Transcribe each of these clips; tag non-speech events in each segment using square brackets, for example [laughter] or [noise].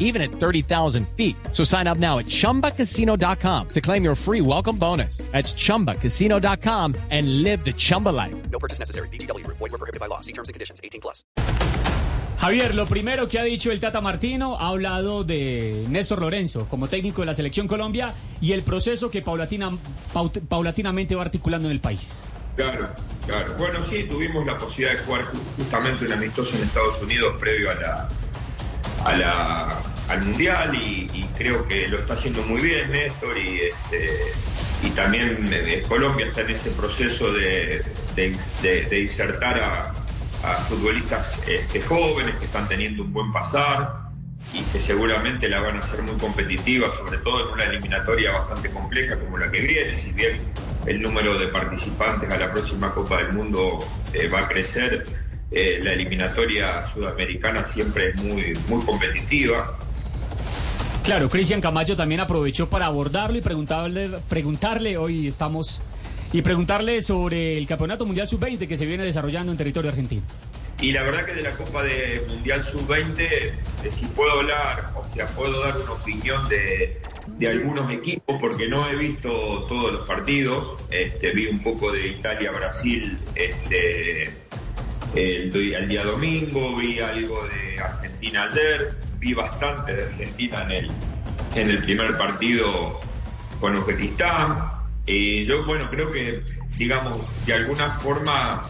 even at 30,000 feet. So sign up now at chumbacasino.com to claim your free welcome bonus. That's chumbacasino.com and live the Chumba life. No purchase necessary. BGW. Void were prohibited by law. See terms and conditions. 18 plus. Javier, lo primero que ha dicho el Tata Martino ha hablado de Néstor Lorenzo como técnico de la Selección Colombia y el proceso que paulatina, paut- paulatinamente va articulando en el país. Claro, claro. Bueno, sí, tuvimos la posibilidad de jugar ju- justamente un amistoso en Estados Unidos previo a la, a la- al Mundial y, creo que lo está haciendo muy bien Néstor y, este, y también eh, Colombia está en ese proceso de, de- insertar a, a futbolistas este, jóvenes que están teniendo un buen pasar y que seguramente la van a hacer muy competitiva, sobre todo en una eliminatoria bastante compleja como la que viene, si bien el número de participantes a la próxima Copa del Mundo eh, va a crecer, eh, la eliminatoria sudamericana siempre es muy, muy competitiva. Claro, Cristian Camacho también aprovechó para abordarlo y preguntarle, preguntarle, hoy estamos, y preguntarle sobre el Campeonato Mundial Sub-20 que se viene desarrollando en territorio argentino. Y la verdad que de la Copa de Mundial Sub-20, eh, si puedo hablar, o sea, puedo dar una opinión de, de algunos equipos, porque no he visto todos los partidos. Este, vi un poco de Italia-Brasil este, el, di- el día domingo, vi algo de Argentina ayer, vi bastante de Argentina en el, en el primer partido con Uzbekistán. Y yo, bueno, creo que, digamos, de alguna forma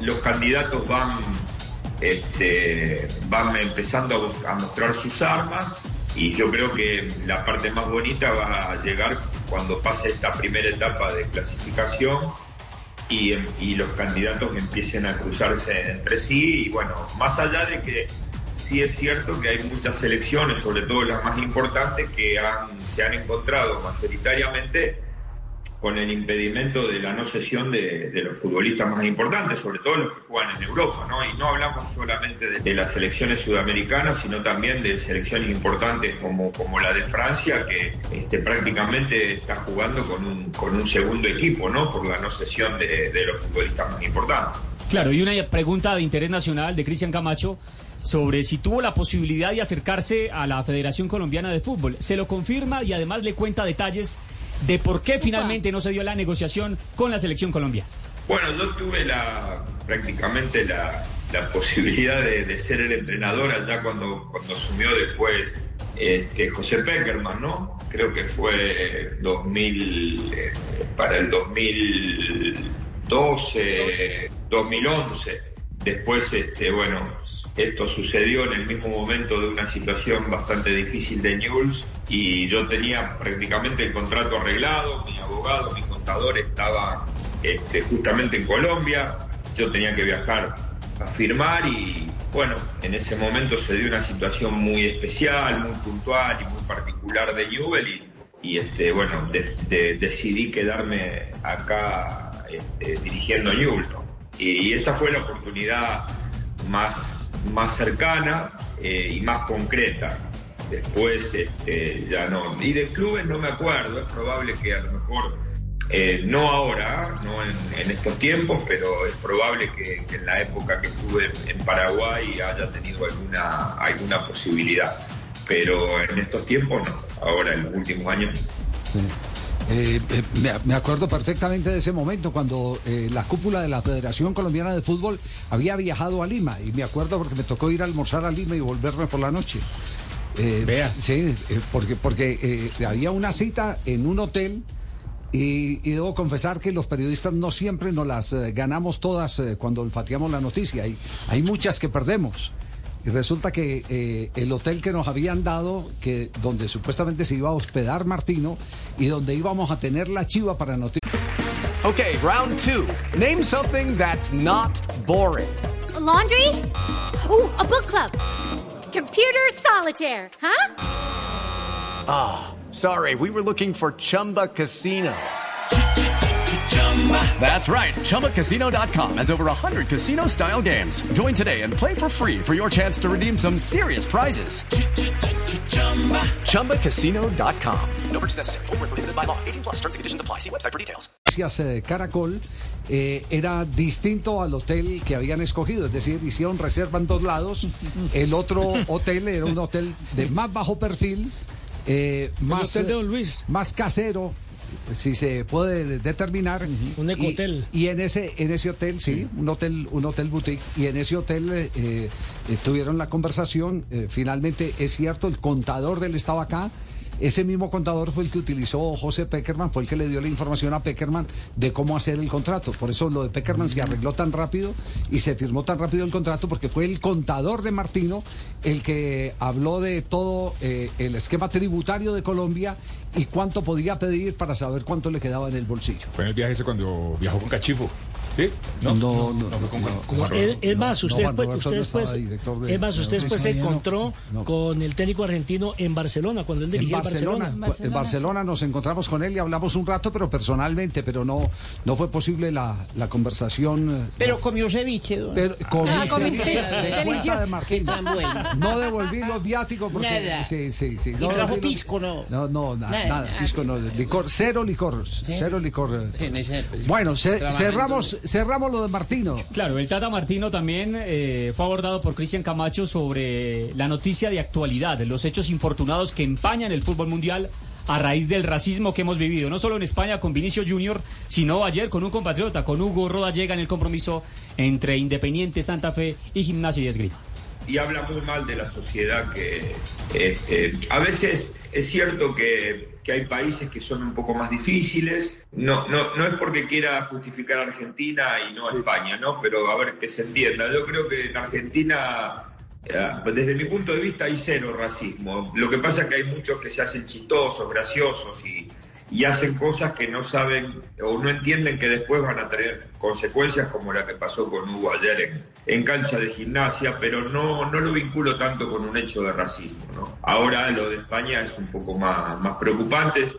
los candidatos van, este, van empezando a, a mostrar sus armas y yo creo que la parte más bonita va a llegar cuando pase esta primera etapa de clasificación y, y los candidatos empiecen a cruzarse entre sí. Y bueno, más allá de que sí es cierto que hay muchas selecciones, sobre todo las más importantes, que han- se han encontrado mayoritariamente con el impedimento de la no cesión de, los futbolistas más importantes, sobre todo los que juegan en Europa, ¿no? Y no hablamos solamente de, las selecciones sudamericanas, sino también de selecciones importantes como, como la de Francia, que este, prácticamente está jugando con un, con un segundo equipo, ¿no? Por la no cesión de los futbolistas más importantes. Claro, y una pregunta de interés nacional de Cristian Camacho sobre si tuvo la posibilidad de acercarse a la Federación Colombiana de Fútbol. Se lo confirma y además le cuenta detalles de por qué finalmente no se dio la negociación con la selección colombiana. Bueno, yo tuve la prácticamente la, la [laughs] posibilidad de, de ser el entrenador allá cuando, cuando asumió después este, José Peckerman, ¿no? Creo que fue 2000, eh, para el 2012, 2011. Después, este, bueno, esto sucedió en el mismo momento de una situación bastante difícil de Newell's y yo tenía prácticamente el contrato arreglado, mi abogado, mi contador estaba este, justamente en Colombia, yo tenía que viajar a firmar y bueno, en ese momento se dio una situación muy especial, muy puntual y muy particular de Newell y, este, bueno, de- de- decidí quedarme acá este, dirigiendo Newell. Y, esa fue la oportunidad más, más cercana eh, y más concreta. Después este, ya no. Y de clubes no me acuerdo, es probable que a lo mejor, eh, no ahora, no en, estos tiempos, pero es probable que, en la época que estuve en Paraguay haya tenido alguna, alguna posibilidad. Pero en estos tiempos no, ahora en los últimos años. Sí. Eh, eh, me, acuerdo perfectamente de ese momento cuando eh, la cúpula de la Federación Colombiana de Fútbol había viajado a Lima y me acuerdo porque me tocó ir a almorzar a Lima y volverme por la noche. Eh, Vea. Sí, eh, porque, porque eh, había una cita en un hotel y, y debo confesar que los periodistas no siempre nos las ganamos todas cuando olfateamos la noticia. Hay, hay muchas que perdemos. Y resulta que eh, el hotel que nos habían dado, que donde supuestamente se iba a hospedar Martino y donde íbamos a tener la chiva para noticias. Okay, round two. Name something that's not boring. A laundry? Ooh, a book club. Computer solitaire, huh? Sorry, we were looking for Chumba Casino. That's right. ChumbaCasino.com has over 100 casino style games. Join today and play for free for your chance to redeem some serious prizes. ChumbaCasino.com. No purchase necessary. Void where prohibited by law. 18 plus terms and conditions apply. See website for details. Gracias, Caracol eh, era distinto al hotel que habían escogido, es decir, hicieron reserva en dos lados. [laughs] El otro hotel era un hotel de más bajo perfil, eh, más, hotel de Don Luis. más casero. Si se puede de- determinar. Un Y- ecohotel. Y, en ese en ese hotel, sí, un hotel un hotel boutique. Y en ese hotel eh, eh, tuvieron la conversación. eh, finalmente, es cierto, el contador del estaba acá. Ese mismo contador fue el que utilizó José Peckerman, fue el que le dio la información a Peckerman de cómo hacer el contrato. Por eso lo de Peckerman se arregló tan rápido y se firmó tan rápido el contrato, porque fue el contador de Martino el que habló de todo eh, el esquema tributario de Colombia y cuánto podía pedir para saber cuánto le quedaba en el bolsillo. Fue en el viaje ese cuando viajó con Cachifo. ¿Sí? No, no, no no. con Juan Es, más, no, usted, pues, usted no director de- es más, usted de- después se no, encontró no. con el técnico argentino en Barcelona, cuando él En dirigía Barcelona, Barcelona. en Barcelona nos encontramos con él y hablamos un rato, pero personalmente, pero no, no fue posible la, la conversación. eh, Pero comió ceviche, don. Pero Ah, comí ceviche ceviche. de cuenta Delicioso. de Martín. Qué tan bueno. No devolví los viáticos porque Nada. sí, sí, sí. Y no trajo devolví los- pisco, ¿no? No, no, na- Nada, nada, nada. pisco no, licor, cero licor, cero licor. eh. Sí, en Bueno, cerramos, cerramos lo de Martino. Claro, el Tata Martino también eh, fue abordado por Cristian Camacho sobre la noticia de actualidad, los hechos infortunados que empañan el fútbol mundial a raíz del racismo que hemos vivido, no solo en España con Vinicio Junior, sino ayer con un compatriota, con Hugo Rodallega en el compromiso entre Independiente Santa Fe y Gimnasia y Esgrima. Y habla muy mal de la sociedad que este, a veces es cierto que, que hay países que son un poco más difíciles no, no, no es porque quiera justificar a Argentina y no a España ¿no? pero a ver que se entienda. Yo creo que en Argentina eh, desde mi punto de vista hay cero racismo. Lo que pasa es que hay muchos que se hacen chistosos graciosos y y hacen cosas que no saben o no entienden que después van a tener consecuencias como la que pasó con Hugo ayer en, cancha de gimnasia, pero no, no lo vinculo tanto con un hecho de racismo. Ahora lo de España es un poco más, más preocupante,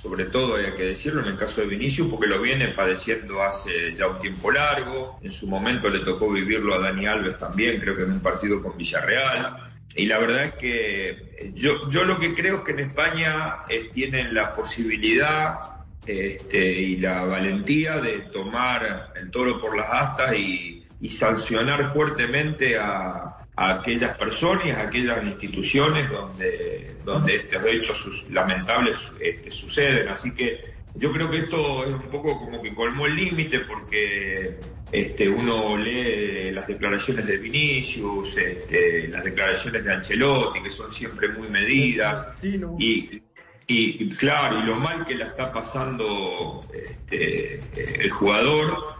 sobre todo hay que decirlo en el caso de Vinicius, porque lo viene padeciendo hace ya un tiempo largo, en su momento le tocó vivirlo a Dani Alves también, creo que en un partido con Villarreal. Y la verdad es que yo, yo lo que creo es que en España eh, tienen la posibilidad este, y la valentía de tomar el toro por las astas y, y sancionar fuertemente a, a aquellas personas, a aquellas instituciones donde, donde estos hechos lamentables este, suceden. Así que yo creo que esto es un poco como que colmó el límite porque este, uno lee las declaraciones de Vinicius, este, las declaraciones de Ancelotti, que son siempre muy medidas, y, y, claro, y lo mal que la está pasando este, el jugador,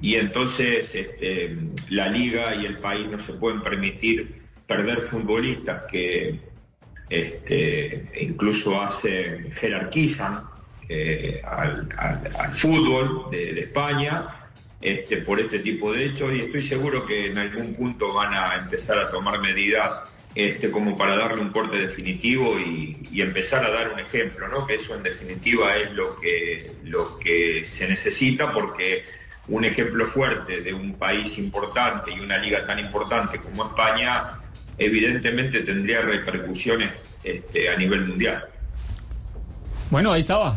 y entonces este, la liga y el país no se pueden permitir perder futbolistas que este, incluso hacen, jerarquizan eh, al, fútbol de, de España este, por este tipo de hechos y estoy seguro que en algún punto van a empezar a tomar medidas este, como para darle un corte definitivo y, y empezar a dar un ejemplo, ¿no? que eso en definitiva es lo que, lo que se necesita porque un ejemplo fuerte de un país importante y una liga tan importante como España evidentemente tendría repercusiones este, a nivel mundial. Bueno, ahí estaba.